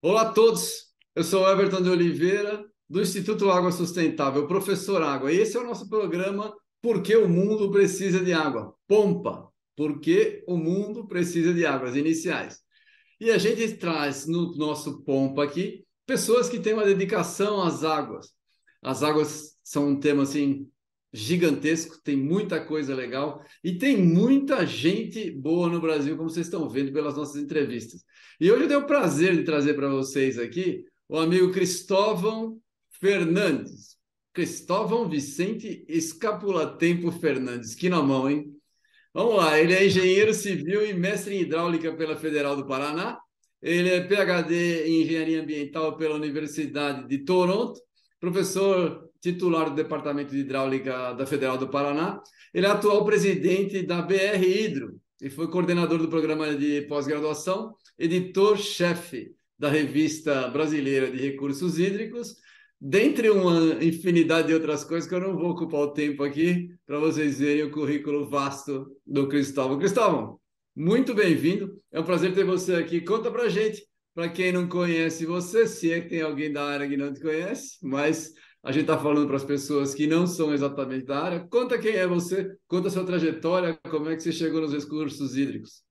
Olá a todos, eu sou Everton de Oliveira, do Instituto Água Sustentável, professor Água, e esse é o nosso programa Por que o Mundo Precisa de Água? Pompa, Por que o Mundo Precisa de Águas Iniciais. E a gente traz no nosso Pompa aqui pessoas que têm uma dedicação às águas. As águas são um tema assim gigantesco, tem muita coisa legal e tem muita gente boa no Brasil, como vocês estão vendo pelas nossas entrevistas. E hoje eu tenho o prazer de trazer para vocês aqui o amigo Cristóvão Fernandes. Cristóvão Vicente Escapula Tempo Fernandes. Que na mão, hein? Vamos lá, ele é engenheiro civil e mestre em hidráulica pela Federal do Paraná. Ele é PhD em engenharia ambiental pela Universidade de Toronto, professor titular do Departamento de Hidráulica da Federal do Paraná. Ele é atual presidente da BR Hidro e foi coordenador do programa de pós-graduação, editor-chefe da Revista Brasileira de Recursos Hídricos, dentre uma infinidade de outras coisas que eu não vou ocupar o tempo aqui para vocês verem o currículo vasto do Cristóvão. Cristóvão, muito bem-vindo. É um prazer ter você aqui. Conta para gente, para quem não conhece você, se é que tem alguém da área que não te conhece, mas a gente está falando para as pessoas que não são exatamente da área. Conta quem é você, conta a sua trajetória, como é que você chegou nos recursos hídricos.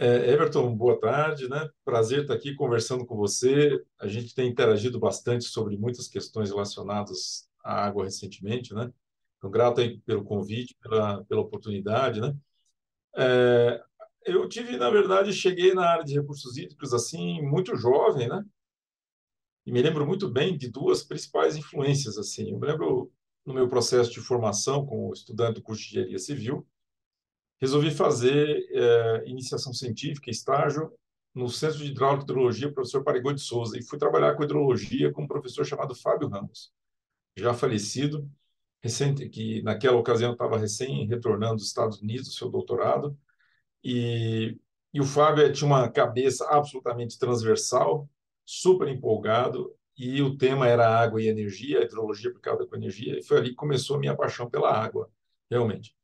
É, Everton, boa tarde, né? Prazer estar aqui conversando com você. A gente tem interagido bastante sobre muitas questões relacionadas à água recentemente, né? Então, grato aí pelo convite, pela, pela oportunidade, né? É, eu tive, na verdade, cheguei na área de recursos hídricos assim muito jovem, né? E me lembro muito bem de duas principais influências. assim. Eu me lembro no meu processo de formação como estudante do curso de engenharia civil, resolvi fazer é, iniciação científica, estágio no Centro de Hidráulica e Hidrologia, professor Parigô de Souza, e fui trabalhar com hidrologia com um professor chamado Fábio Ramos, já falecido, recente, que naquela ocasião estava recém retornando dos Estados Unidos, seu doutorado, e, e o Fábio tinha uma cabeça absolutamente transversal, super empolgado e o tema era água e energia, hidrologia aplicada com energia, e foi ali que começou a minha paixão pela água, realmente.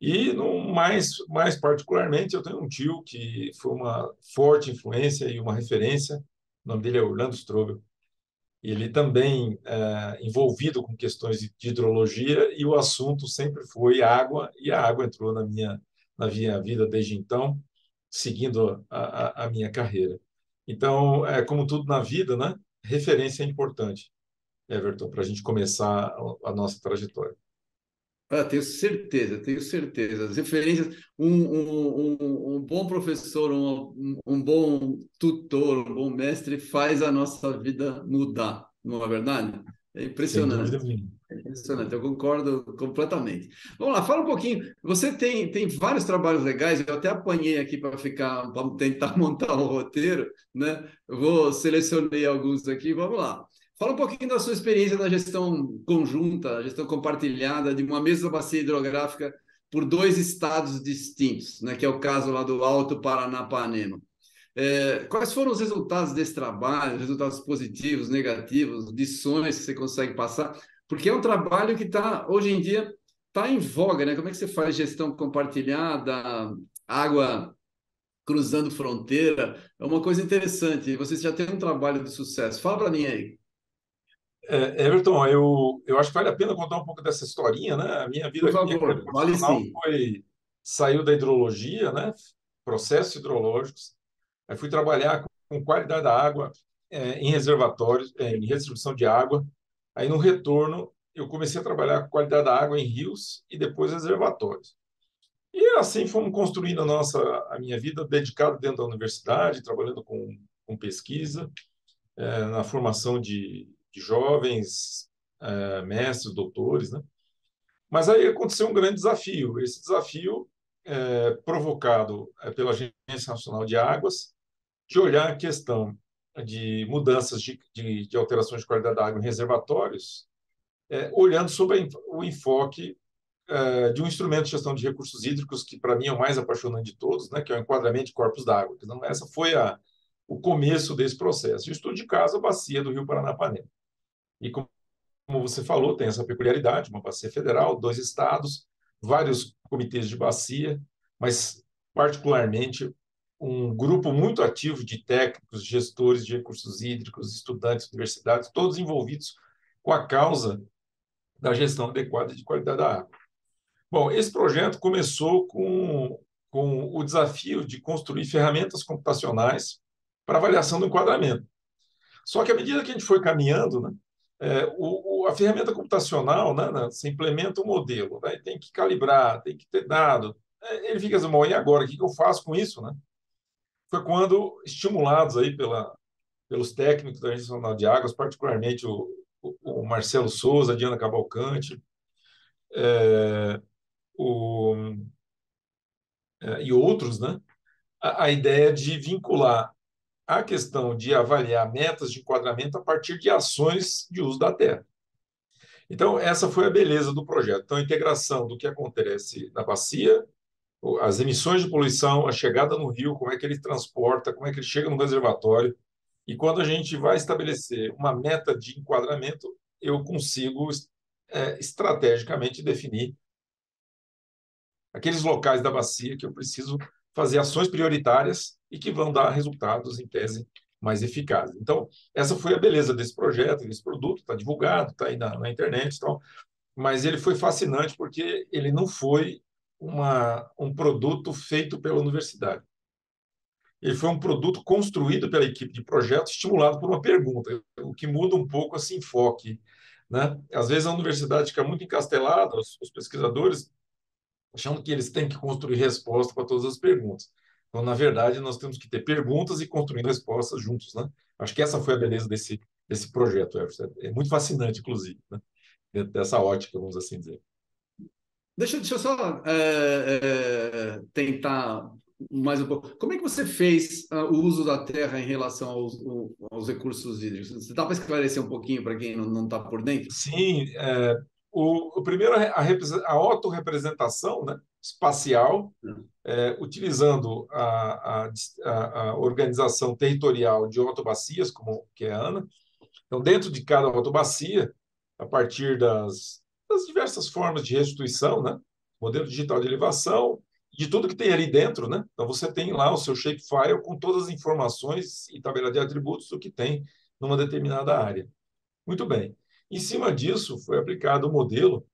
E no mais mais particularmente, eu tenho um tio que foi uma forte influência e uma referência, o nome dele é Orlando Strobel. Ele também é, envolvido com questões de hidrologia e o assunto sempre foi água e a água entrou na minha na minha vida desde então, seguindo a, a, a minha carreira. Então, é como tudo na vida, né? Referência é importante, Everton, para a gente começar a nossa trajetória. Ah, tenho certeza, tenho certeza. As referências, um, um, um, um bom professor, um, um bom tutor, um bom mestre faz a nossa vida mudar, não é verdade? É impressionante. Impressionante, eu concordo completamente. Vamos lá, fala um pouquinho. Você tem, tem vários trabalhos legais, eu até apanhei aqui para ficar, para tentar montar um roteiro, né? Vou selecionei alguns aqui, vamos lá. Fala um pouquinho da sua experiência na gestão conjunta, gestão compartilhada de uma mesma bacia hidrográfica por dois estados distintos, né? Que é o caso lá do Alto Paranapanema. É, quais foram os resultados desse trabalho, resultados positivos, negativos, lições que você consegue passar? Porque é um trabalho que está, hoje em dia, está em voga, né? Como é que você faz gestão compartilhada, água cruzando fronteira? É uma coisa interessante. Você já tem um trabalho de sucesso. Fala para mim aí. É, Everton, eu, eu acho que vale a pena contar um pouco dessa historinha, né? A minha vida Por favor, minha vale sim. foi saiu da hidrologia, né? Processos hidrológicos. Aí fui trabalhar com qualidade da água é, em reservatórios, é, em redistribuição de água Aí, no retorno, eu comecei a trabalhar com qualidade da água em rios e depois reservatórios. E assim fomos construindo a nossa a minha vida dedicada dentro da universidade, trabalhando com, com pesquisa, é, na formação de, de jovens, é, mestres, doutores, né? Mas aí aconteceu um grande desafio. Esse desafio é, provocado é, pela Agência Nacional de Águas, de olhar a questão de mudanças de, de, de alterações de qualidade da água em reservatórios, é, olhando sobre o enfoque é, de um instrumento de gestão de recursos hídricos que para mim é o mais apaixonante de todos, né, que é o enquadramento de corpos d'água. Então essa foi a, o começo desse processo. O estudo de caso a bacia do Rio Paranapanema. E como você falou, tem essa peculiaridade, uma bacia federal, dois estados, vários comitês de bacia, mas particularmente um grupo muito ativo de técnicos, gestores de recursos hídricos, estudantes, universidades, todos envolvidos com a causa da gestão adequada de qualidade da água. Bom, esse projeto começou com, com o desafio de construir ferramentas computacionais para avaliação do enquadramento. Só que à medida que a gente foi caminhando, né, é, o, o, a ferramenta computacional, né, né, você implementa um modelo, né, tem que calibrar, tem que ter dado. É, ele fica assim, bom, e agora? O que eu faço com isso? Né? Foi quando, estimulados aí pela, pelos técnicos da Agência Nacional de Águas, particularmente o, o, o Marcelo Souza, a Diana Cavalcante, é, o, é, e outros, né? A, a, ideia de vincular a questão de avaliar metas de enquadramento a partir de ações de uso da terra. Então, essa foi a beleza do projeto. Então, a integração do que acontece na bacia, as emissões de poluição, a chegada no rio, como é que ele transporta, como é que ele chega no reservatório. E quando a gente vai estabelecer uma meta de enquadramento, eu consigo é, estrategicamente definir aqueles locais da bacia que eu preciso fazer ações prioritárias e que vão dar resultados, em tese, mais eficazes. Então, essa foi a beleza desse projeto, desse produto, está divulgado, está aí na, na internet e tal, mas ele foi fascinante porque ele não foi uma, um produto feito pela universidade. Ele foi um produto construído pela equipe de projeto, estimulado por uma pergunta, o que muda um pouco esse enfoque. Né? Às vezes a universidade fica muito encastelada, os, os pesquisadores achando que eles têm que construir resposta para todas as perguntas. Então, na verdade, nós temos que ter perguntas e construir respostas juntos, né? Acho que essa foi a beleza desse, desse projeto, Everson. É muito fascinante, inclusive, né? dessa ótica, vamos assim dizer. Deixa, deixa eu só é, é, tentar mais um pouco. Como é que você fez uh, o uso da terra em relação aos, aos recursos hídricos? Você dá para esclarecer um pouquinho para quem não está por dentro? Sim, é, o, o primeiro, a, a autorrepresentação né, espacial, é, utilizando a, a, a, organização territorial de autobacias, como que é a ANA. Então, dentro de cada autobacia, a partir das, das diversas formas de restituição, né, modelo digital de elevação, de tudo que tem ali dentro, né? Então você tem lá o seu shapefile com todas as informações e tabela de atributos do que tem numa determinada área. Muito bem. Em cima disso, foi aplicado o modelo,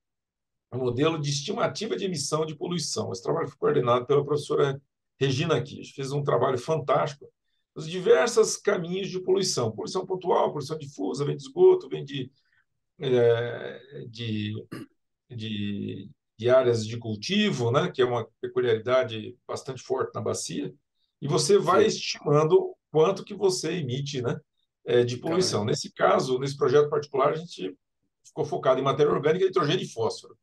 o modelo de estimativa de emissão de poluição. Esse trabalho foi coordenado pela professora Regina Kish. Fez um trabalho fantástico os diversos caminhos de poluição. Poluição pontual, poluição difusa, vem de esgoto, vem de, é, de, de, de, áreas de cultivo, né, que é uma peculiaridade bastante forte na bacia, e você vai Sim. estimando quanto que você emite né, é, de poluição. Caramba. Nesse caso, nesse projeto particular, a gente ficou focado em matéria orgânica, nitrogênio e fósforo.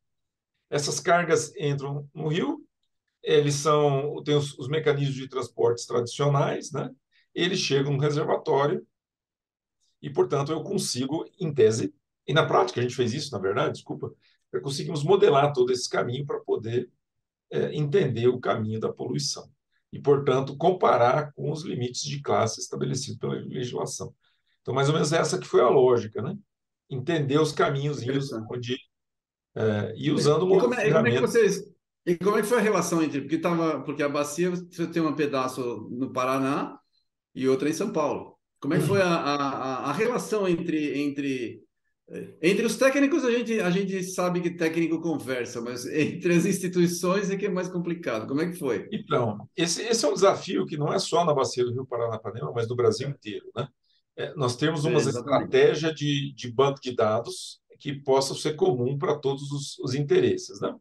Essas cargas entram no rio, eles são têm os, os mecanismos de transportes tradicionais, né? Eles chegam no reservatório e, portanto, eu consigo, em tese, e na prática a gente fez isso, na verdade, desculpa, conseguimos modelar todo esse caminho para poder é, entender o caminho da poluição e, portanto, comparar com os limites de classe estabelecidos pela legislação. Então, mais ou menos essa que foi a lógica, né? Entender os caminhos onde é, e usando e como, é, como é que vocês e como é que foi a relação entre porque tava porque a bacia você tem um pedaço no Paraná e outra em São Paulo. Como é que foi a, a, a relação entre entre entre os técnicos a gente a gente sabe que técnico conversa, mas entre as instituições é que é mais complicado. Como é que foi? Então, esse, esse é um desafio que não é só na bacia do Rio Paranapanema, mas do Brasil inteiro, né? é, nós temos uma é, estratégia de, de banco de dados que possa ser comum para todos os, os, interesses. Né?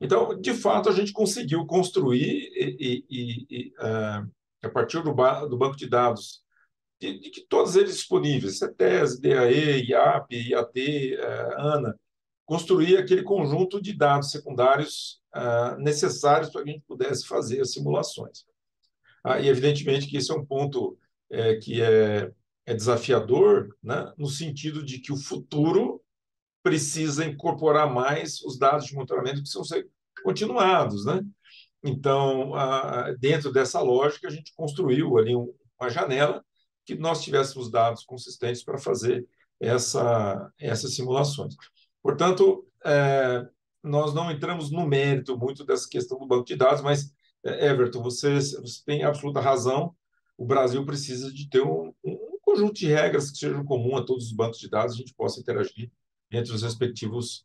Então, de fato, a gente conseguiu construir, e, e, e uh, a partir do, ba do banco de dados, de, de, que todos eles disponíveis, CETES, DAE, IAP, IAT, ANA, construir aquele conjunto de dados secundários uh, necessários para que a gente pudesse fazer as simulações. Ah, e, evidentemente, que esse é um ponto é, que é é desafiador, né, no sentido de que o futuro precisa incorporar mais os dados de monitoramento que ser continuados, né? Então, a, dentro dessa lógica, a gente construiu ali um, uma janela que nós tivéssemos dados consistentes para fazer essa, essas simulações. Portanto, é, nós não entramos no mérito muito dessa questão do banco de dados, mas, é, Everton, você, você tem absoluta razão. O Brasil precisa de ter um, um conjunto de regras que sejam comum a todos os bancos de dados, a gente possa interagir entre os respectivos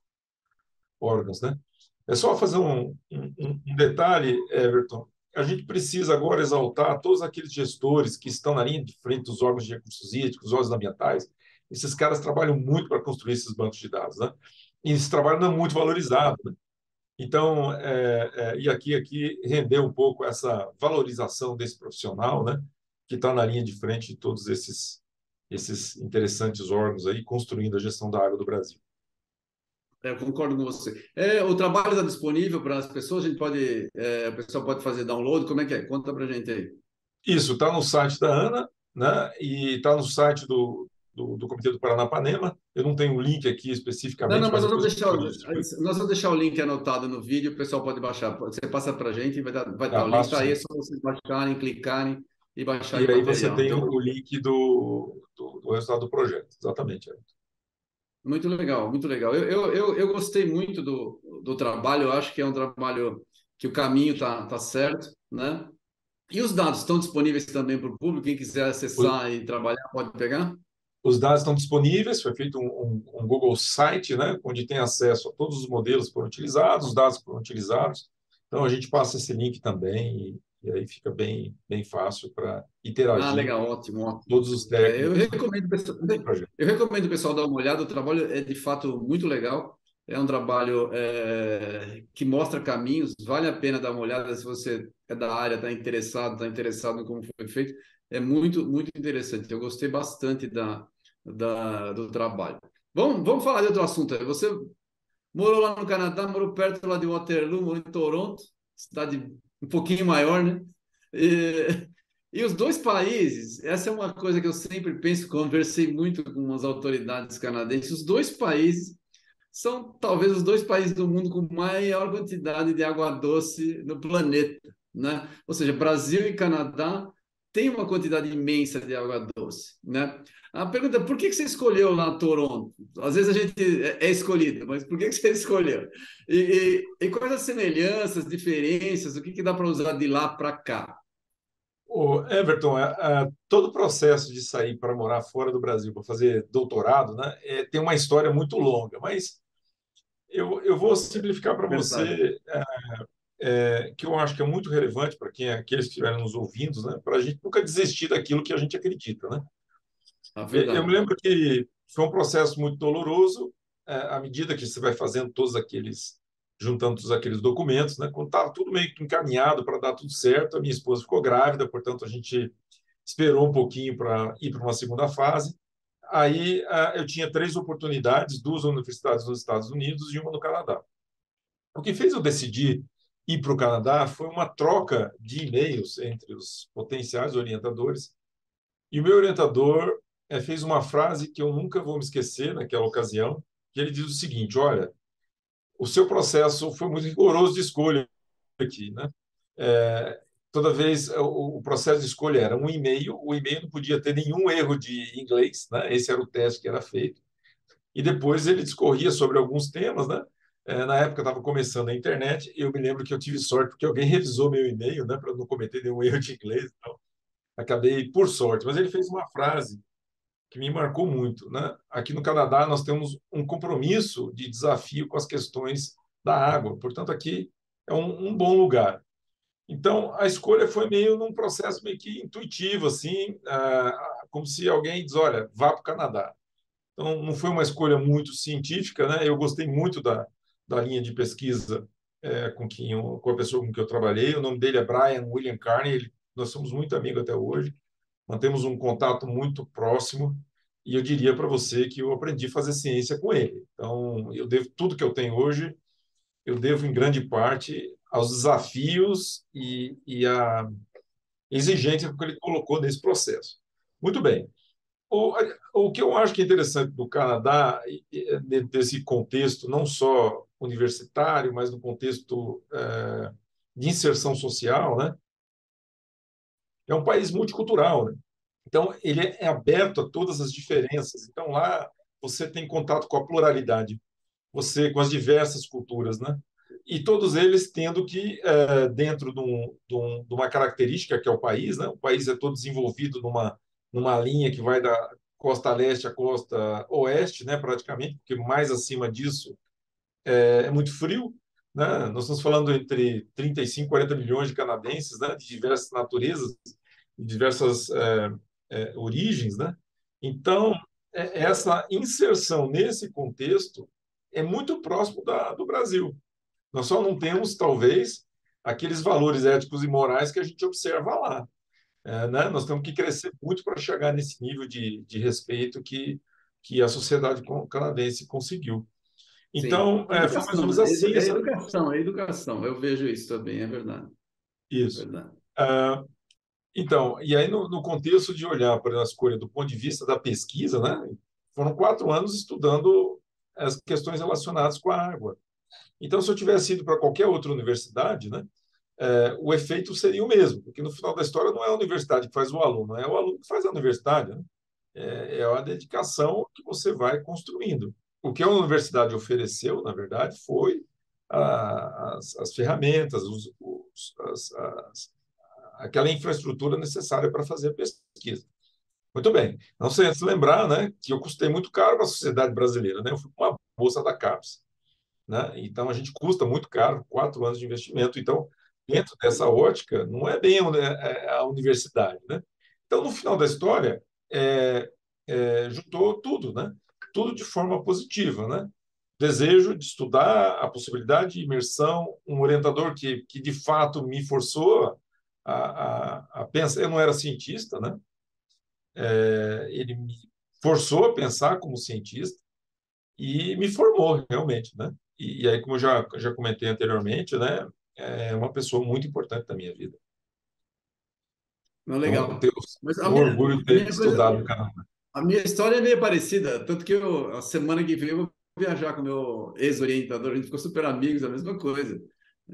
órgãos, né? É só fazer um, um, um detalhe, Everton. A gente precisa agora exaltar todos aqueles gestores que estão na linha de frente dos órgãos de recursos hídricos, órgãos ambientais. Esses caras trabalham muito para construir esses bancos de dados, né? E esse trabalho não é muito valorizado, né? Então, é, é, e aqui, aqui render um pouco essa valorização desse profissional, né? Que está na linha de frente de todos esses, esses interessantes órgãos aí, construindo a gestão da água do Brasil. É, eu concordo com você. É, o trabalho está disponível para as pessoas, a gente pode, é, a pessoa pode fazer download, como é que é? Conta para a gente aí. Isso, está no site da Ana, né? E está no site do, do, do, Comitê do Paranapanema. Eu não tenho o link aqui especificamente. Não, não, mas, nós, vamos deixar, nós vamos deixar o link anotado no vídeo, o pessoal pode baixar. Você passa para a gente e vai, dar, vai tá, o link aí, é só vocês baixarem, clicarem e baixar. E aí você tem então, o link do, do, do resultado do projeto, exatamente. Muito legal, muito legal. Eu, eu, eu, eu, gostei muito do, do trabalho, eu acho que é um trabalho que o caminho está tá certo, né? E os dados estão disponíveis também para o público? Quem quiser acessar e trabalhar pode pegar? Os dados estão disponíveis, foi feito um, um, um, Google Site, né, onde tem acesso a todos os modelos que foram utilizados, os dados que foram utilizados. Então, a gente passa esse link também e aí fica bem, bem fácil para interagir. Ah, legal, ótimo, ótimo. Todos os técnicos. Eu recomendo, eu recomendo o pessoal dar uma olhada, o trabalho é de fato muito legal. É um trabalho é, que mostra caminhos, vale a pena dar uma olhada se você é da área, está interessado, está interessado em como foi feito. É muito, muito interessante. Eu gostei bastante da, da, do trabalho. Vamos, vamos falar de outro assunto. Você morou lá no Canadá, morou perto lá de Waterloo, morou em Toronto, cidade um pouquinho maior, né? E, e os dois países, essa é uma coisa que eu sempre penso, conversei muito com as autoridades canadenses, os dois países são talvez os dois países do mundo com maior quantidade de água doce no planeta, né? Ou seja, Brasil e Canadá têm uma quantidade imensa de água doce, né? A pergunta é, por que você escolheu lá Toronto? Às vezes a gente é, é escolhido, mas por que você escolheu? E, e, e quais as semelhanças, diferenças, o que, que dá para usar de lá para cá? O Everton, é, é, todo o processo de sair para morar fora do Brasil para fazer doutorado né, é, tem uma história muito longa, mas eu, eu vou simplificar para você é, é, que eu acho que é muito relevante para quem aqueles que estiverem nos ouvindo, né, para a gente nunca desistir daquilo que a gente acredita. Né? Eu me lembro que foi um processo muito doloroso, é, à medida que você vai fazendo todos aqueles, juntando todos aqueles documentos, né? Quando estava tudo meio que encaminhado para dar tudo certo, a minha esposa ficou grávida, portanto a gente esperou um pouquinho para ir para uma segunda fase. Aí eu tinha três oportunidades, duas universidades nos Estados Unidos e uma no Canadá. O que fez eu decidir ir para o Canadá foi uma troca de e-mails entre os potenciais orientadores. E o meu orientador é, fez uma frase que eu nunca vou me esquecer naquela ocasião, que ele diz o seguinte: olha, o seu processo foi muito rigoroso de escolha aqui, né? É, toda vez o, o, processo de escolha era um e-mail, o e-mail não podia ter nenhum erro de inglês, né? Esse era o teste que era feito. E depois ele discorria sobre alguns temas, né? É, na época estava começando a internet, e eu me lembro que eu tive sorte porque alguém revisou meu e-mail, né, para não cometer nenhum erro de inglês. Então, acabei por sorte. Mas ele fez uma frase que me marcou muito. Né? Aqui no Canadá, nós temos um compromisso de desafio com as questões da água, portanto, aqui é um, um bom lugar. Então, a escolha foi meio num processo meio que intuitivo, assim, ah, como se alguém diz, olha, vá para o Canadá. Então, não foi uma escolha muito científica, né? Eu gostei muito da, da linha de pesquisa é, com, quem eu, com a pessoa com quem eu trabalhei. O nome dele é Brian William Carney, ele, nós somos muito amigos até hoje mantemos um contato muito próximo e eu diria para você que eu aprendi a fazer ciência com ele. Então, eu devo tudo que eu tenho hoje, eu devo em grande parte aos desafios e, e a exigência que ele colocou nesse processo. Muito bem. O, o que eu acho que é interessante do Canadá, desse contexto não só universitário, mas no contexto é, de inserção social, né? é um país multicultural, né? Então, ele é aberto a todas as diferenças. Então, lá, você tem contato com a pluralidade, você com as diversas culturas, né? E todos eles tendo que, é, dentro de, um, de, um, de, uma característica que é o país, né? O país é todo desenvolvido numa, numa linha que vai da costa leste à costa oeste, né? Praticamente, porque mais acima disso é, é muito frio, né? Nós estamos falando entre 35 e 40 milhões de canadenses, né? De diversas naturezas, de diversas é, é, origens, né? Então, é, essa inserção nesse contexto é muito próximo da, do Brasil. Nós só não temos, talvez, aqueles valores éticos e morais que a gente observa lá. É, né? Nós temos que crescer muito para chegar nesse nível de, de respeito que, que a sociedade canadense conseguiu. Então, é, foi mais ou menos assim. É, é educação, é educação. Eu vejo isso também, é verdade. Isso. É verdade. Uh, então, e aí no, no, contexto de olhar para a escolha do ponto de vista da pesquisa, né? Foram quatro anos estudando as questões relacionadas com a água. Então, se eu tivesse ido para qualquer outra universidade, né? É, o efeito seria o mesmo, porque no final da história não é a universidade que faz o aluno, é o aluno que faz a universidade. Né? É, é a dedicação que você vai construindo. O que a universidade ofereceu, na verdade, foi a, as, as, ferramentas, os, os, as, as, aquela infraestrutura necessária para fazer a pesquisa. Muito bem. Não sei antes lembrar né, que eu custei muito caro para a sociedade brasileira. Né? Eu fui com uma bolsa da CAPES. Né? Então, a gente custa muito caro, quatro anos de investimento. Então, dentro dessa ótica, não é bem é, a universidade. Né? Então, no final da história, é, é, juntou tudo, né? Tudo de forma positiva. Né? Desejo de estudar, a possibilidade de imersão, um orientador que, que de fato me forçou a, a, a pensar. Eu não era cientista, né? É, ele me forçou a pensar como cientista e me formou realmente, né? E, e, aí, como eu já, já comentei anteriormente, né? É uma pessoa muito importante na minha vida. Não, legal. Então, eu Mas a minha, orgulho de ter estudado no Canadá. A minha história é meio parecida, tanto que eu, a semana que vem eu vou viajar com meu ex-orientador, a gente ficou super amigos, a mesma coisa.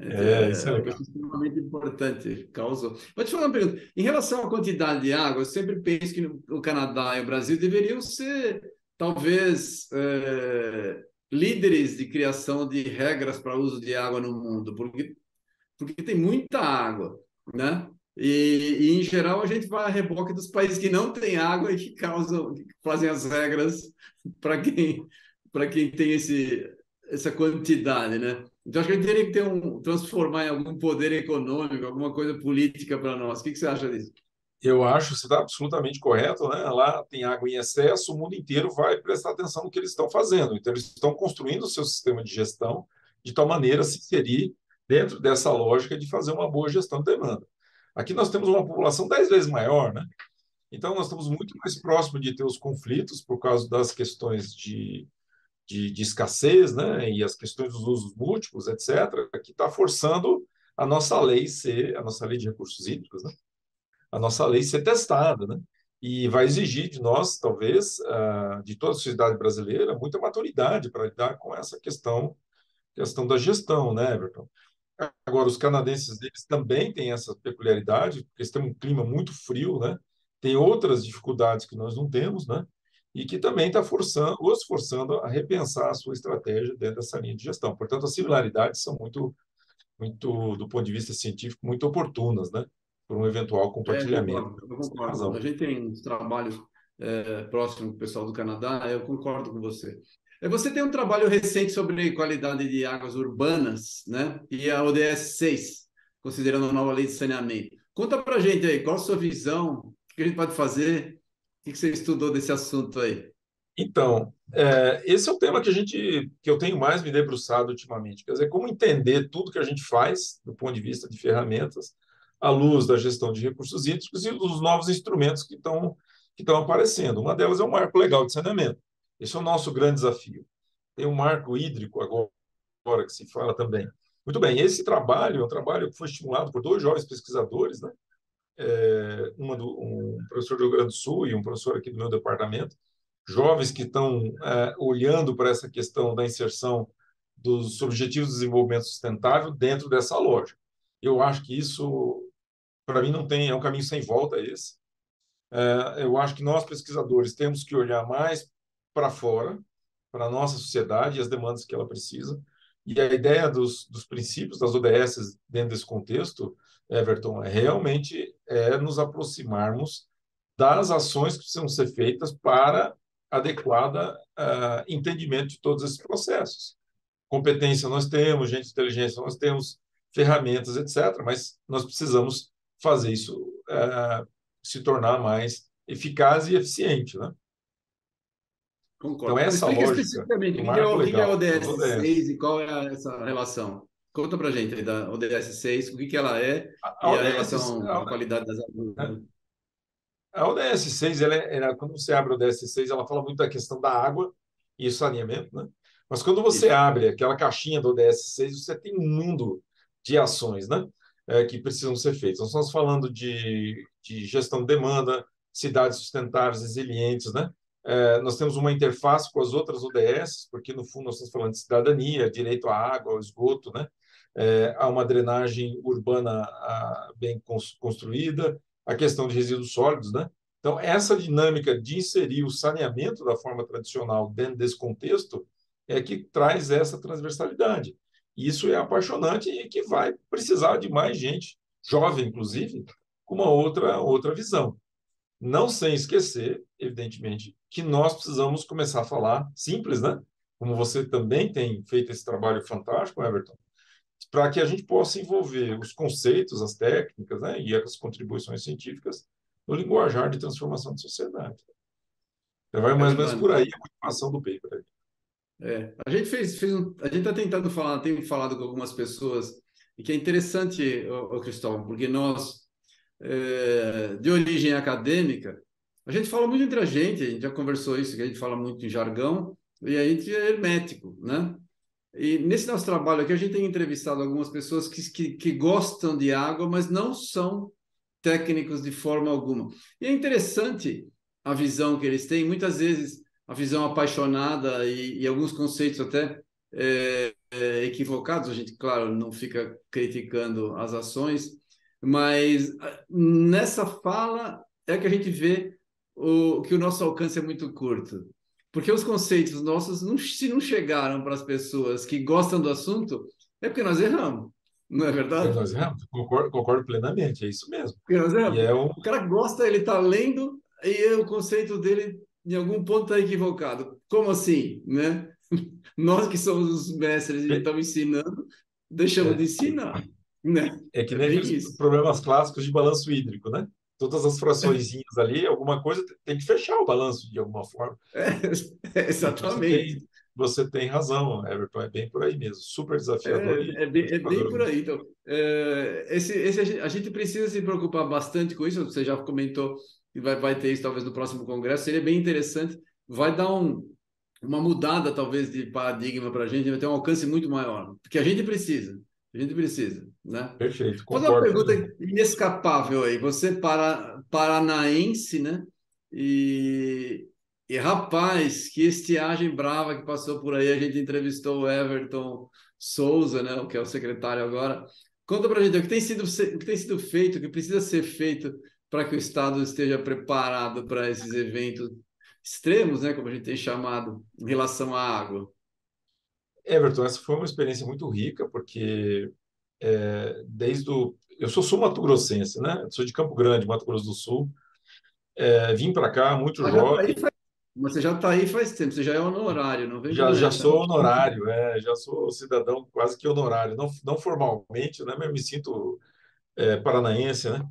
É, é, isso é, é extremamente importante, causou. Vou te falar uma pergunta. Em relação à quantidade de água, eu sempre penso que o Canadá e o Brasil deveriam ser, talvez, é, líderes de criação de regras para uso de água no mundo, porque, porque tem muita água, né? E, e, em geral, a gente vai a reboque dos países que não têm água e que causam, que fazem as regras para quem, para quem tem esse, essa quantidade, né? Então, acho que a gente teria que ter um, transformar em algum poder econômico, alguma coisa política para nós. O que, que você acha disso? Eu acho que você está absolutamente correto, né? Lá tem água em excesso, o mundo inteiro vai prestar atenção no que eles estão fazendo. Então, eles estão construindo o seu sistema de gestão de tal maneira a se inserir dentro dessa lógica de fazer uma boa gestão de demanda. Aqui nós temos uma população dez vezes maior, né? Então, nós estamos muito mais próximos de ter os conflitos por causa das questões de de, de escassez, né, e as questões dos usos múltiplos, etc., que está forçando a nossa lei ser, a nossa lei de recursos hídricos, né, a nossa lei ser testada, né, e vai exigir de nós, talvez, uh, de toda a sociedade brasileira, muita maturidade para lidar com essa questão, questão da gestão, né, Everton? Agora, os canadenses, eles também têm essa peculiaridade, porque eles têm um clima muito frio, né, tem outras dificuldades que nós não temos, né, e que também está forçando, os forçando a repensar a sua estratégia dentro dessa linha de gestão. Portanto, as similaridades são muito, muito do ponto de vista científico, muito oportunas, né? Por um eventual compartilhamento. É, eu concordo. Eu concordo. A gente tem uns trabalhos é, próximos com o pessoal do Canadá, eu concordo com você. É, você tem um trabalho recente sobre qualidade de águas urbanas, né? E a ODS 6, considerando a nova lei de saneamento. Conta para a gente aí, qual a sua visão, o que a gente pode fazer o que você estudou desse assunto aí? Então, é, esse é o tema que a gente, que eu tenho mais me debruçado ultimamente. Quer dizer, como entender tudo que a gente faz do ponto de vista de ferramentas, à luz da gestão de recursos hídricos e dos novos instrumentos que estão que estão aparecendo. Uma delas é o marco legal de saneamento. Esse é o nosso grande desafio. Tem um marco hídrico agora, que se fala também. Muito bem, esse trabalho é um trabalho que foi estimulado por dois jovens pesquisadores, né? é, do, um professor do Rio Grande do Sul e um professor aqui do meu departamento, jovens que estão é, olhando para essa questão da inserção dos Objetivos de Desenvolvimento Sustentável dentro dessa lógica. Eu acho que isso, para mim, não tem, é um caminho sem volta esse. É, eu acho que nós, pesquisadores, temos que olhar mais para fora, para a nossa sociedade e as demandas que ela precisa. E a ideia dos, dos princípios das ODS dentro desse contexto, Everton, é realmente é nos aproximarmos das ações que precisam ser feitas para adequada uh, entendimento de todos esses processos. Competência nós temos, gente de inteligência nós temos, ferramentas, etc., mas nós precisamos fazer isso uh, se tornar mais eficaz e eficiente, né? Concordo. Então, essa Explica lógica, especificamente o que, é, o que é o ODS 6 e qual é essa relação. Conta para gente aí da ODS 6, o que, que ela é a, a e ODS, a relação a, à qualidade das águas. A ODS 6, ela, é, ela, quando você abre a ODS 6, ela fala muito da questão da água e saneamento, né? Mas quando você Isso. abre aquela caixinha do ODS 6, você tem um mundo de ações, né? É, que precisam ser feitas. Nós estamos falando de, de gestão de demanda, cidades sustentáveis, resilientes, né? É, nós temos uma interface com as outras ODS, porque no fundo nós estamos falando de cidadania, direito à água, ao esgoto, né? É, há uma drenagem urbana a, bem construída, a questão de resíduos sólidos, né? Então, essa dinâmica de inserir o saneamento da forma tradicional dentro desse contexto é que traz essa transversalidade. Isso é apaixonante e que vai precisar de mais gente, jovem inclusive, com uma outra, outra visão. Não sem esquecer, evidentemente, que nós precisamos começar a falar simples, né? Como você também tem feito esse trabalho fantástico, Everton, para que a gente possa envolver os conceitos, as técnicas, né, e as contribuições científicas no linguajar de transformação de sociedade. Então, vai mais ou menos por aí a motivação do paper. É, a gente fez, fez um, a gente está tentando falar, tem falado com algumas pessoas e que é interessante, o Cristóvão, porque nós é, de origem acadêmica, a gente fala muito entre a gente, a gente já conversou isso, que a gente fala muito em jargão, e a gente é hermético, né? E nesse nosso trabalho aqui, a gente tem entrevistado algumas pessoas que, que, que gostam de água, mas não são técnicos de forma alguma. E é interessante a visão que eles têm, muitas vezes a visão apaixonada e, e alguns conceitos até é, é, equivocados, a gente, claro, não fica criticando as ações, mas ah, nessa fala é que a gente vê o, que o nosso alcance é muito curto. Porque os conceitos nossos, não, se não chegaram para as pessoas que gostam do assunto, é porque nós erramos. Não é verdade? Nós erramos, concordo, concordo plenamente, é isso mesmo. É um... O cara gosta, ele está lendo, e o conceito dele, em algum ponto, está equivocado. Como assim? Né? Nós que somos os mestres e estamos ensinando, deixamos é. de ensinar. Né? É que nem é problemas clássicos de balanço hídrico, né? Todas as frações ali, alguma coisa tem que fechar o balanço de alguma forma. É, exatamente. Você tem, você tem, razão, Everton, é bem por aí mesmo. Super desafiador. É, é, bem, é bem, por aí. Então, é, esse, esse, a gente precisa se preocupar bastante com isso. Você já comentou que vai, vai ter isso talvez no próximo congresso. Seria bem interessante. Vai dar um, uma mudada, talvez, de paradigma para a gente, vai ter um alcance muito maior. Porque a gente precisa. A gente precisa, né? Perfeito. Vou fazer uma pergunta inescapável aí. Você para paranaense, né? E, e rapaz, que estiagem brava que passou por aí. A gente entrevistou o Everton Souza, né? O que é o secretário agora. Conta para a gente o que tem sido o que tem sido feito, o que precisa ser feito para que o Estado esteja preparado para esses eventos extremos, né? Como a gente tem chamado, em relação à água. Everton, essa foi uma experiência muito rica, porque é, desde o. Eu sou sul-mato-grossense, né? sou de Campo Grande, Mato Grosso do Sul. É, vim para cá muito Mas jovem. Faz... Mas você já está aí faz tempo, você já é honorário, não vem? Já, já sou honorário, é, já sou cidadão quase que honorário, não, não formalmente, né? Mas me sinto é, paranaense, né?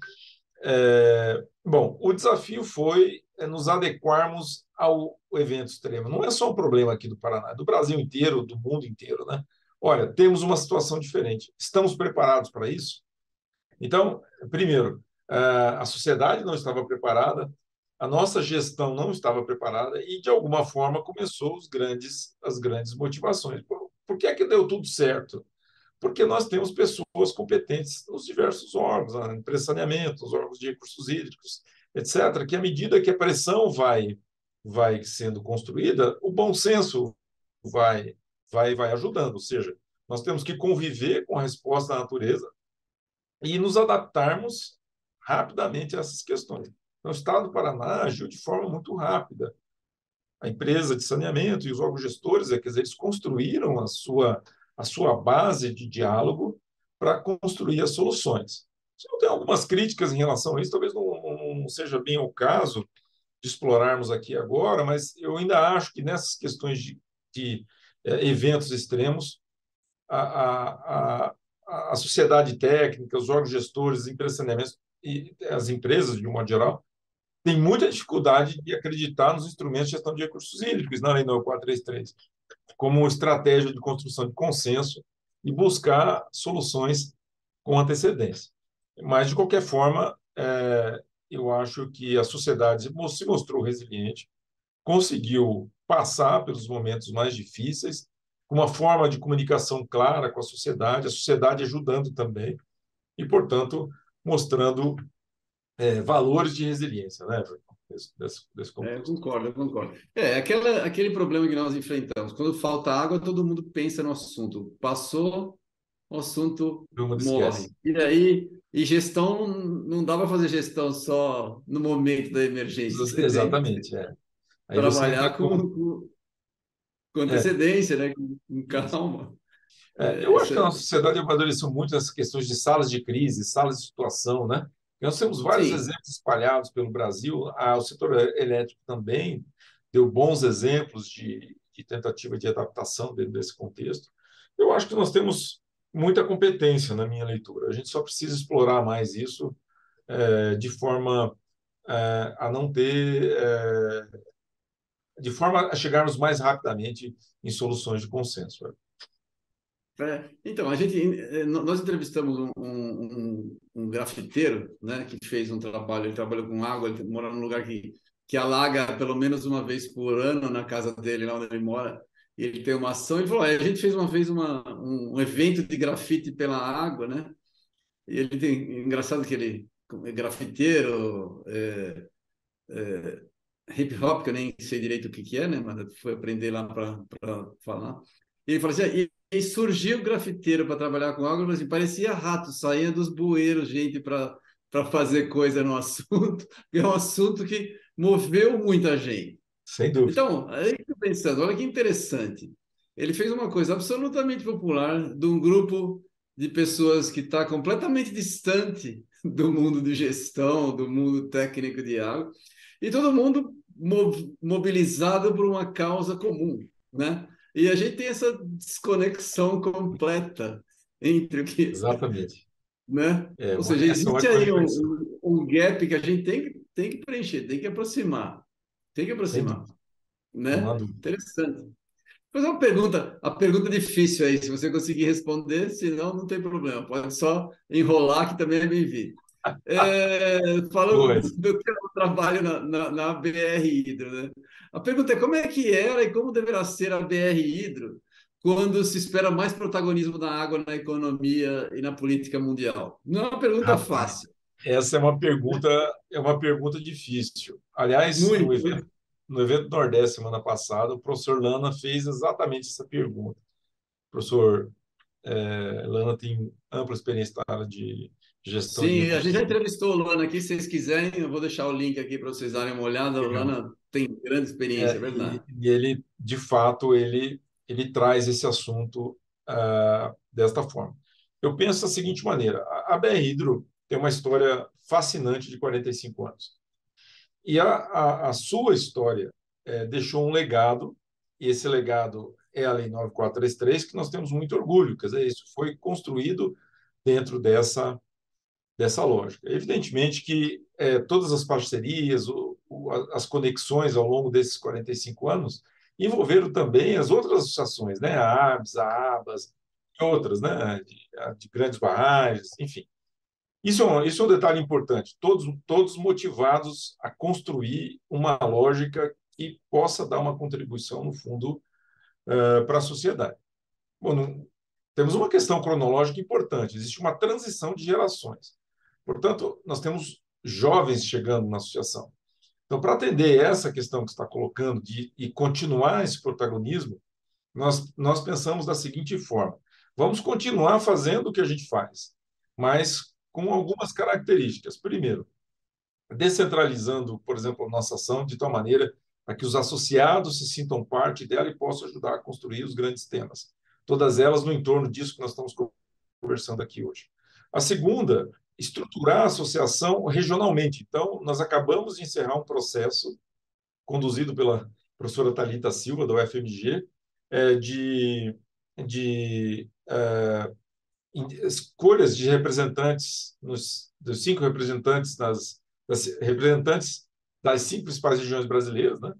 É, bom, o desafio foi é, nos adequarmos ao evento extremo. Não é só um problema aqui do Paraná, é do Brasil inteiro, do mundo inteiro, né? Olha, temos uma situação diferente. Estamos preparados para isso? Então, primeiro, a sociedade não estava preparada, a nossa gestão não estava preparada e, de alguma forma, começou os grandes, as grandes motivações. Por, que é que deu tudo certo? Porque nós temos pessoas competentes nos diversos órgãos, na empresa de saneamento, nos órgãos de recursos hídricos, etc., que à medida que a pressão vai, vai sendo construída, o bom senso vai, vai, vai ajudando. Ou seja, nós temos que conviver com a resposta da natureza e nos adaptarmos rapidamente a essas questões. Então, o Estado do Paraná agiu de forma muito rápida. a empresa de saneamento e os órgãos gestores, é, quer dizer, eles construíram a sua, a sua base de diálogo para construir as soluções. Eu tenho algumas críticas em relação a isso, talvez não, não seja bem o caso de explorarmos aqui agora, mas eu ainda acho que nessas questões de, de é, eventos extremos, a, a, a, a, sociedade técnica, os órgãos gestores, saneamento e as empresas, de um modo geral, têm muita dificuldade de acreditar nos instrumentos de gestão de recursos hídricos na Lei 9433, como estratégia de construção de consenso e buscar soluções com antecedência. Mas, de qualquer forma, é, eu acho que a sociedade se mostrou resiliente, conseguiu passar pelos momentos mais difíceis, com uma forma de comunicação clara com a sociedade, a sociedade ajudando também, e, portanto, mostrando é, valores de resiliência, né, desse, desse, desse é, concordo, concordo. É, aquela, aquele problema que nós enfrentamos. Quando falta água, todo mundo pensa no assunto. Passou, o assunto morre. E aí, e gestão, não dá para fazer gestão só no momento da emergência. Exatamente, é. Aí Trabalhar com, com, com, antecedência, é. né? com, calma. É, eu acho que a nossa sociedade amadureceu muito essas questões de salas de crise, salas de situação, né? Nós temos vários Sim. exemplos espalhados pelo Brasil. Ah, o setor elétrico também deu bons exemplos de, de tentativa de adaptação dentro desse contexto. Eu acho que nós temos muita competência na minha leitura. A gente só precisa explorar mais isso é, de forma é, a não ter. É, de forma a chegarmos mais rapidamente em soluções de consenso. É, então, a gente, é, nós entrevistamos um, um, um, grafiteiro, né, que fez um trabalho, ele trabalha com água, ele mora num lugar que, que alaga pelo menos uma vez por ano na casa dele, lá onde ele mora, ele tem uma ação, ele falou, a gente fez uma vez uma, um, evento de grafite pela água, né, e ele tem, engraçado que ele é grafiteiro, é, é, hip hop, que eu nem sei direito o que, que é, né, mas foi aprender lá para falar, e ele falou assim, e surgiu o grafiteiro para trabalhar com água, assim, parecia rato, saía dos bueiros, gente, para fazer coisa no assunto, é um assunto que moveu muita gente. Sem dúvida. Então, aí eu pensando, olha que interessante. Ele fez uma coisa absolutamente popular de um grupo de pessoas que está completamente distante do mundo de gestão, do mundo técnico de água, e todo mundo mobilizado por uma causa comum, né? E a gente tem essa desconexão completa entre o que. Exatamente. Né? É, Ou seja, existe aí um, um, gap que a gente tem, tem que preencher, tem que aproximar. Tem que aproximar. Né? Interessante. Fazer uma pergunta, a pergunta difícil aí, se você conseguir responder, senão não tem problema. Pode só enrolar, que também é bem-vindo. É, falando do, do teu trabalho na, na, na, BR Hidro, né? A pergunta é como é que era e como deverá ser a BR Hidro quando se espera mais protagonismo da água na economia e na política mundial? Não é uma pergunta Rapaz, fácil. Essa é uma pergunta, é uma pergunta difícil. Aliás, Muito. no evento, no evento Nordeste semana passada, o professor Lana fez exatamente essa pergunta. O professor é, Lana tem ampla experiência na área de Gestão Sim, de... a gente já entrevistou o Lana aqui, se vocês quiserem, eu vou deixar o link aqui para vocês darem uma olhada. O Lana tem grande experiência, é, é verdade. E, e, ele, de fato, ele, ele traz esse assunto uh, desta forma. Eu penso da seguinte maneira: a BR Hidro tem uma história fascinante de 45 anos. E a, a, a sua história é, deixou um legado, e esse legado é a Lei 9433, que nós temos muito orgulho. Quer dizer, isso foi construído dentro dessa dessa lógica. Evidentemente que é, todas as parcerias, o, o, as conexões ao longo desses 45 anos envolveram também as outras associações, né? a ABS, a ABAS outras, né? de, de grandes barragens, enfim. Isso é, um, isso é um detalhe importante, todos, todos motivados a construir uma lógica que possa dar uma contribuição, no fundo, uh, para a sociedade. Bom, não, temos uma questão cronológica importante, existe uma transição de gerações. Portanto, nós temos jovens chegando na associação. Então, para atender essa questão que está colocando de, e continuar esse protagonismo, nós, nós pensamos da seguinte forma: vamos continuar fazendo o que a gente faz, mas com algumas características. Primeiro, descentralizando, por exemplo, a nossa ação de tal maneira para que os associados se sintam parte dela e possam ajudar a construir os grandes temas. Todas elas no entorno disso que nós estamos conversando aqui hoje. A segunda, estruturar a associação regionalmente. Então, nós acabamos de encerrar um processo conduzido pela professora Talita Silva, da UFMG, é, de, de é, escolhas de representantes, nos, dos cinco representantes das, representantes das cinco principais regiões brasileiras, né?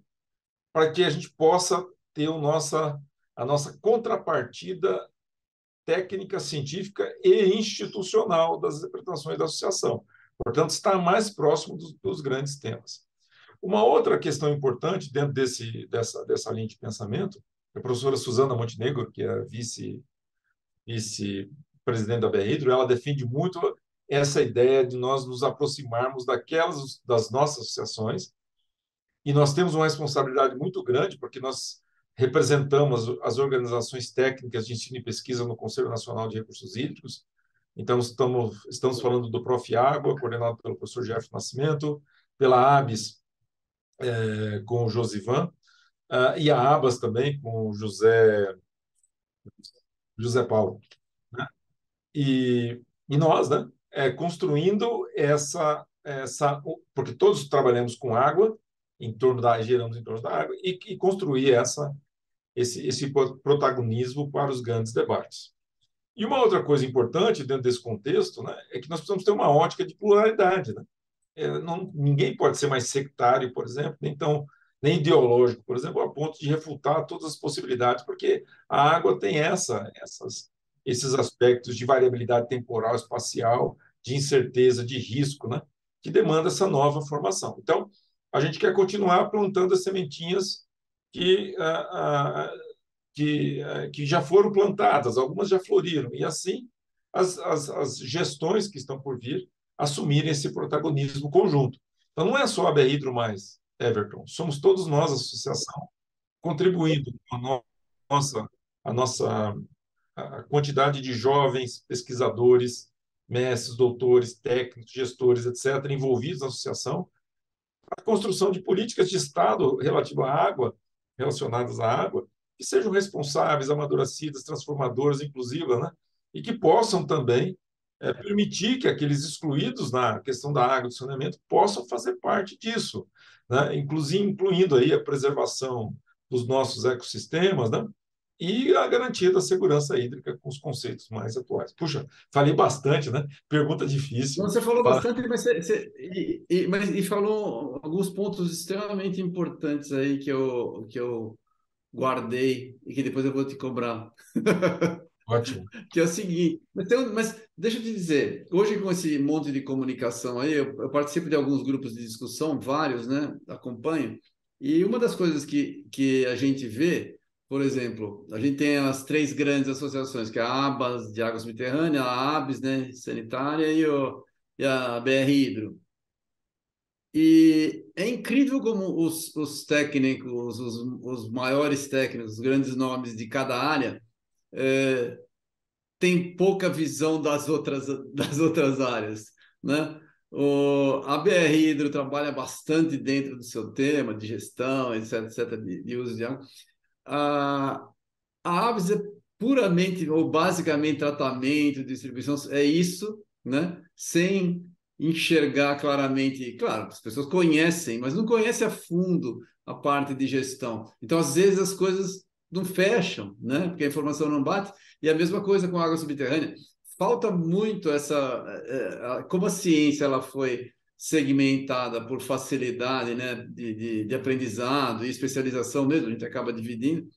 para que a gente possa ter o nossa, a nossa contrapartida técnica, científica e institucional das interpretações da associação. Portanto, está mais próximo dos, dos grandes temas. Uma outra questão importante dentro desse, dessa, dessa linha de pensamento, a professora Suzana Montenegro, que é vice, vice-presidente da BR ela defende muito essa ideia de nós nos aproximarmos daquelas das nossas associações e nós temos uma responsabilidade muito grande porque nós representamos as organizações técnicas de ensino e pesquisa no Conselho Nacional de Recursos Hídricos. Então, estamos, estamos falando do Prof. Água, coordenado pelo professor Jeff Nascimento, pela ABS, é, com o Josivan, uh, e a ABAS também, com o José, José Paulo. E, e nós, né, é, construindo essa, essa. Porque todos trabalhamos com água, em torno da geramos em torno da água, e, e construir essa, esse, esse protagonismo para os grandes debates. E uma outra coisa importante dentro desse contexto né, é que nós precisamos ter uma ótica de pluralidade. Né? É, não, ninguém pode ser mais sectário, por exemplo, nem, tão, nem ideológico, por exemplo, a ponto de refutar todas as possibilidades, porque a água tem essa, essas, esses aspectos de variabilidade temporal, espacial, de incerteza, de risco, né, que demanda essa nova formação. Então, a gente quer continuar plantando as sementinhas que, ah, ah, que, ah, que já foram plantadas, algumas já floriram, e assim as, as, as gestões que estão por vir assumirem esse protagonismo conjunto. Então, não é só a BR Hidro mais, Everton, somos todos nós, a associação, contribuindo com a nossa, a nossa a quantidade de jovens pesquisadores, mestres, doutores, técnicos, gestores, etc., envolvidos na associação, a construção de políticas de Estado relativas à água, relacionadas à água, que sejam responsáveis, amadurecidas, transformadoras, inclusivas, né? e que possam também é, permitir que aqueles excluídos na questão da água e do saneamento possam fazer parte disso, né? inclusive incluindo aí a preservação dos nossos ecossistemas, né? E a garantia da segurança hídrica com os conceitos mais atuais. Puxa, falei bastante, né? Pergunta difícil. Você falou Fala. bastante, mas, você, você, e, e, mas e falou alguns pontos extremamente importantes aí que eu, que eu guardei e que depois eu vou te cobrar. Ótimo. que é o seguinte, mas, tem, mas, deixa eu te dizer, hoje com esse monte de comunicação aí, eu, eu, participo de alguns grupos de discussão, vários, né? Acompanho, e uma das coisas que, que a gente vê, por exemplo, a gente tem as três grandes associações, que é a ABAS de Água Subterrânea, a ABS, né, sanitária, e, o, e a BR Hidro. E é incrível como os, os técnicos, os, os maiores técnicos, os grandes nomes de cada área, é, tem pouca visão das outras, das outras áreas. Né? O, a BR Hidro trabalha bastante dentro do seu tema de gestão, etc., etc., de, de uso de água. A, a Aves é puramente ou basicamente tratamento, distribuição, é isso, né? sem enxergar claramente. Claro, as pessoas conhecem, mas não conhecem a fundo a parte de gestão. Então, às vezes, as coisas não fecham, né? Porque a informação não bate. E a mesma coisa com a água subterrânea. Falta muito essa, é, é, como a ciência ela foi segmentada por facilidade, né, de, de, de aprendizado e especialização mesmo, a gente acaba dividindo.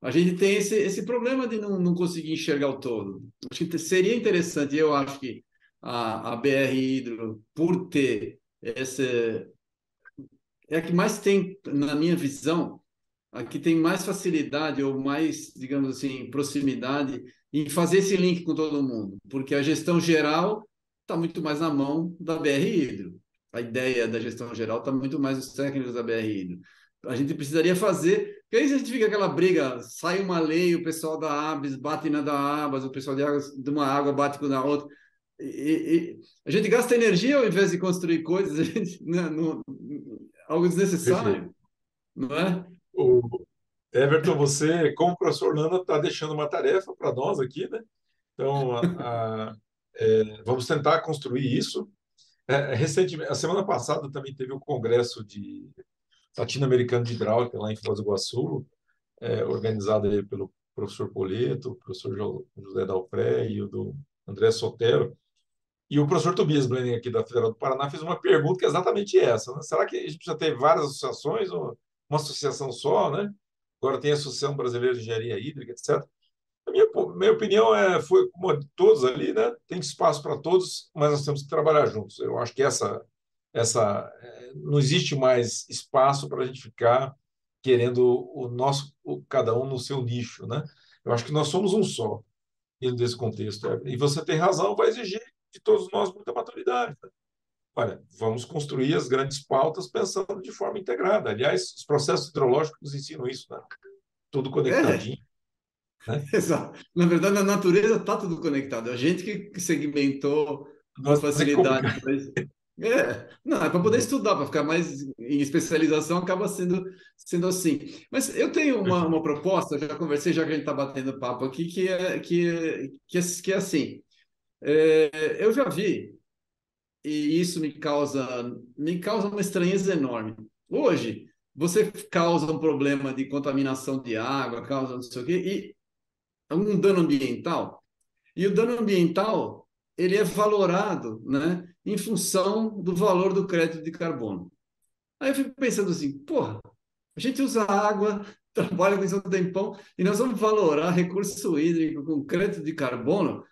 A gente tem esse, esse problema de não, não conseguir enxergar o todo. Acho que seria interessante, eu acho que a, a BR Hidro, por ter essa. É a que mais tem, na minha visão, a que tem mais facilidade ou mais, digamos assim, proximidade em fazer esse link com todo mundo, porque a gestão geral está muito mais na mão da BR Hidro. A ideia da gestão geral está muito mais nos técnicos da BR Hidro. A gente precisaria fazer, porque aí a gente fica aquela briga, sai uma lei, o pessoal da ABS bate na da ABAS, o pessoal de, água, de uma água bate com a outra. E, e, a gente gasta energia ao invés de construir coisas, gente, né, no, algo desnecessário. não é? O Everton, você, como professor Nana, está deixando uma tarefa para nós aqui, né? Então, a, a, é, vamos tentar construir isso. É, recentemente, a semana passada também teve o congresso de latino-americano de hidráulica lá em Foz do Iguaçu, é, organizado pelo professor Poleto, o professor José Dalpré e o do André Sotero. E o professor Tobias Blenning, aqui da Federal do Paraná, fez uma pergunta que é exatamente essa. Né? Será que a gente precisa ter várias associações ou uma associação só? Né? Agora tem a Associação Brasileira de Engenharia Hídrica, etc. A minha, minha opinião é, foi como todos ali, né? tem espaço para todos, mas nós temos que trabalhar juntos. Eu acho que essa, essa é, não existe mais espaço para a gente ficar querendo o nosso, o, cada um no seu nicho. Né? Eu acho que nós somos um só dentro desse contexto. E você tem razão, vai exigir de todos nós muita maturidade. Né? Olha, vamos construir as grandes pautas pensando de forma integrada. Aliás, os processos hidrológicos nos ensinam isso, né? Tudo conectadinho. É. Né? Exato. Na verdade, na natureza está tudo conectado. A gente que segmentou com facilidade. É, não, é para poder estudar, para ficar mais em especialização, acaba sendo, sendo assim. Mas eu tenho uma, uma proposta, já conversei, já que a gente está batendo papo aqui, que é, que, que, é, que é assim. É, eu já vi, e isso me causa, me causa uma estranheza enorme. Hoje, você causa um problema de contaminação de água, causa não sei o quê, e um dano ambiental. E o dano ambiental, ele é valorado né, em função do valor do crédito de carbono. Aí eu fico pensando assim, porra, a gente usa água, trabalha com isso há um tempão, e nós vamos valorar recurso hídrico com crédito de carbono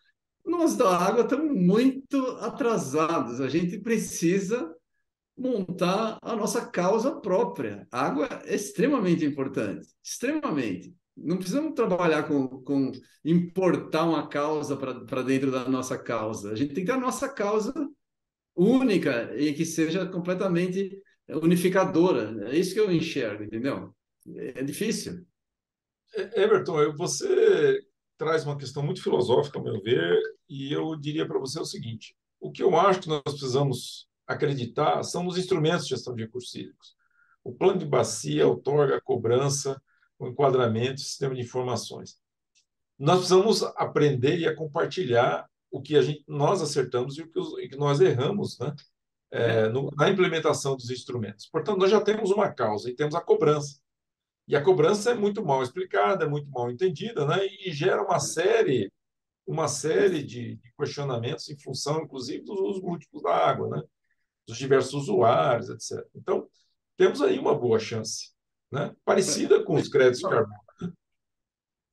nós da água estamos muito atrasados. A gente precisa montar a nossa causa própria. A água é extremamente importante, extremamente. Não precisamos trabalhar com, com importar uma causa para dentro da nossa causa. A gente tem que ter a nossa causa única e que seja completamente unificadora. É isso que eu enxergo, entendeu? É difícil. Everton, você traz uma questão muito filosófica, ao meu ver, e eu diria para você o seguinte: o que eu acho que nós precisamos acreditar são os instrumentos de gestão de recursos hídricos. O plano de bacia outorga a cobrança, o enquadramento, o sistema de informações. Nós precisamos aprender e a compartilhar o que a gente, nós acertamos e o que, os, que nós erramos né? É, no, na implementação dos instrumentos. Portanto, nós já temos uma causa e temos a cobrança. E a cobrança é muito mal explicada, é muito mal entendida, né? e gera uma série, uma série de, de questionamentos em função, inclusive, dos usos múltiplos da água, né? dos diversos usuários, etc. Então, temos aí uma boa chance, né? parecida com os créditos de carbono.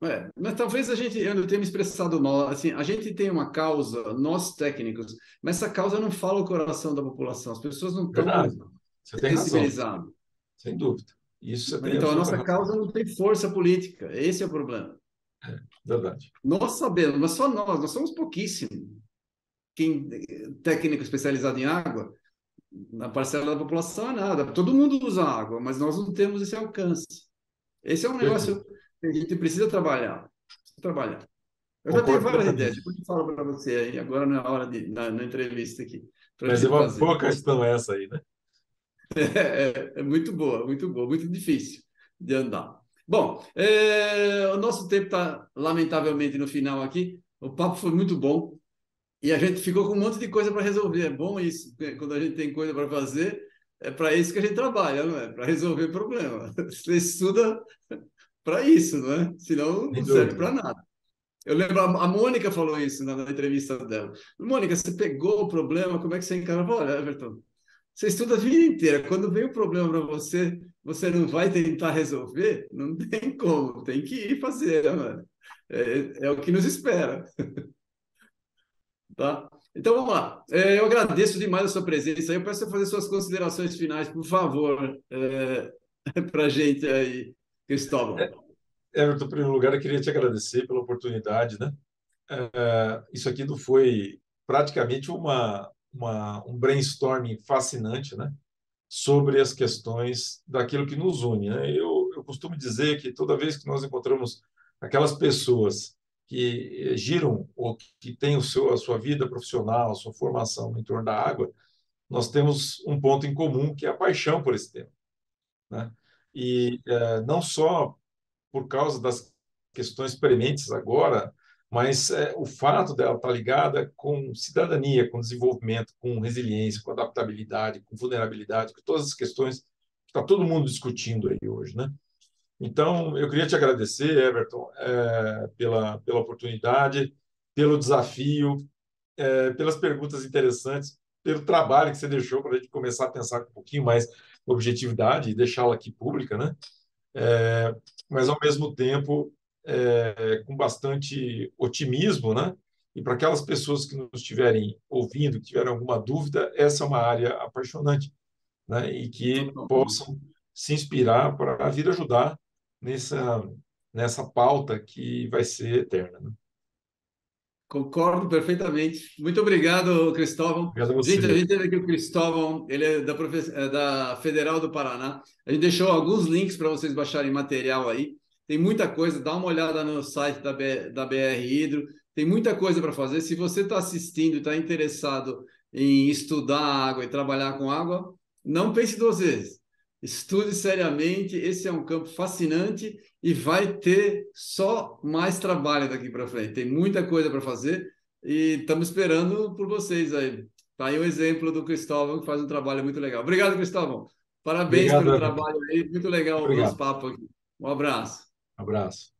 É, mas talvez a gente, eu tenha me expressado mal, assim, a gente tem uma causa, nós técnicos, mas essa causa não fala o coração da população, as pessoas não estão sensibilizadas. Sem dúvida. Isso então, a nossa causa não tem força política. Esse é o problema. É, verdade. Nós sabemos, mas só nós, nós somos pouquíssimos. Quem técnico especializado em água, na parcela da população é nada. Todo mundo usa água, mas nós não temos esse alcance. Esse é um negócio que a gente precisa trabalhar. Precisa trabalhar. Eu já tenho várias ideias, depois eu falo para você aí, agora não é hora de, na, na entrevista aqui. Mas é uma fazer. boa questão essa aí, né? É, é, muito boa, muito boa, muito difícil de andar. Bom, é, o nosso tempo está lamentavelmente no final aqui. O papo foi muito bom e a gente ficou com um monte de coisa para resolver. É bom isso, quando a gente tem coisa para fazer, é para isso que a gente trabalha, não é? Para resolver problema. Você estuda para isso, não é? Senão não serve para nada. Eu lembro, a Mônica falou isso na, na, entrevista dela. Mônica, você pegou o problema, como é que você encara? Olha, Everton, você estuda a vida inteira. Quando vem o problema para você, você não vai tentar resolver? Não tem como. Tem que ir fazer, né? É, é o que nos espera. tá? Então vamos lá. É, eu agradeço demais a sua presença. Eu peço você fazer suas considerações finais, por favor, é, para a gente aí, Cristóvão. É, Everton, em primeiro lugar, eu queria te agradecer pela oportunidade, né? É, isso aqui não foi praticamente uma, uma, um brainstorming fascinante, né? Sobre as questões daquilo que nos une. Né? Eu, eu costumo dizer que toda vez que nós encontramos aquelas pessoas que eh, giram ou que têm o seu, a sua vida profissional, a sua formação em torno da água, nós temos um ponto em comum que é a paixão por esse tema. Né? e é, não só por causa das questões prementes agora, mas é, o fato dela estar ligada com cidadania, com desenvolvimento, com resiliência, com adaptabilidade, com vulnerabilidade, com todas as questões que está todo mundo discutindo aí hoje, né? Então, eu queria te agradecer, Everton, é, pela, pela oportunidade, pelo desafio, é, pelas perguntas interessantes, pelo trabalho que você deixou para a gente começar a pensar com um pouquinho mais objetividade e deixá-la aqui pública, né? É, mas, ao mesmo tempo, é, com bastante otimismo, né? E para aquelas pessoas que nos estiverem ouvindo, que tiverem alguma dúvida, essa é uma área apaixonante, né? E que possam se inspirar para vir ajudar nessa nessa pauta que vai ser eterna. Né? Concordo perfeitamente. Muito obrigado, Cristóvão. Obrigado a você. Gente, a gente teve aqui o Cristóvão, ele é da, é da Federal do Paraná. A gente deixou alguns links para vocês baixarem material aí. Tem muita coisa, dá uma olhada no site da, B, da BR Hidro, tem muita coisa para fazer. Se você está assistindo e está interessado em estudar água e trabalhar com água, não pense duas vezes. Estude seriamente, esse é um campo fascinante e vai ter só mais trabalho daqui para frente. Tem muita coisa para fazer e estamos esperando por vocês aí. Está aí o exemplo do Cristóvão, que faz um trabalho muito legal. Obrigado, Cristóvão. Parabéns Obrigado, pelo trabalho aí. Muito legal o nosso papo aqui. Um abraço. Abraço.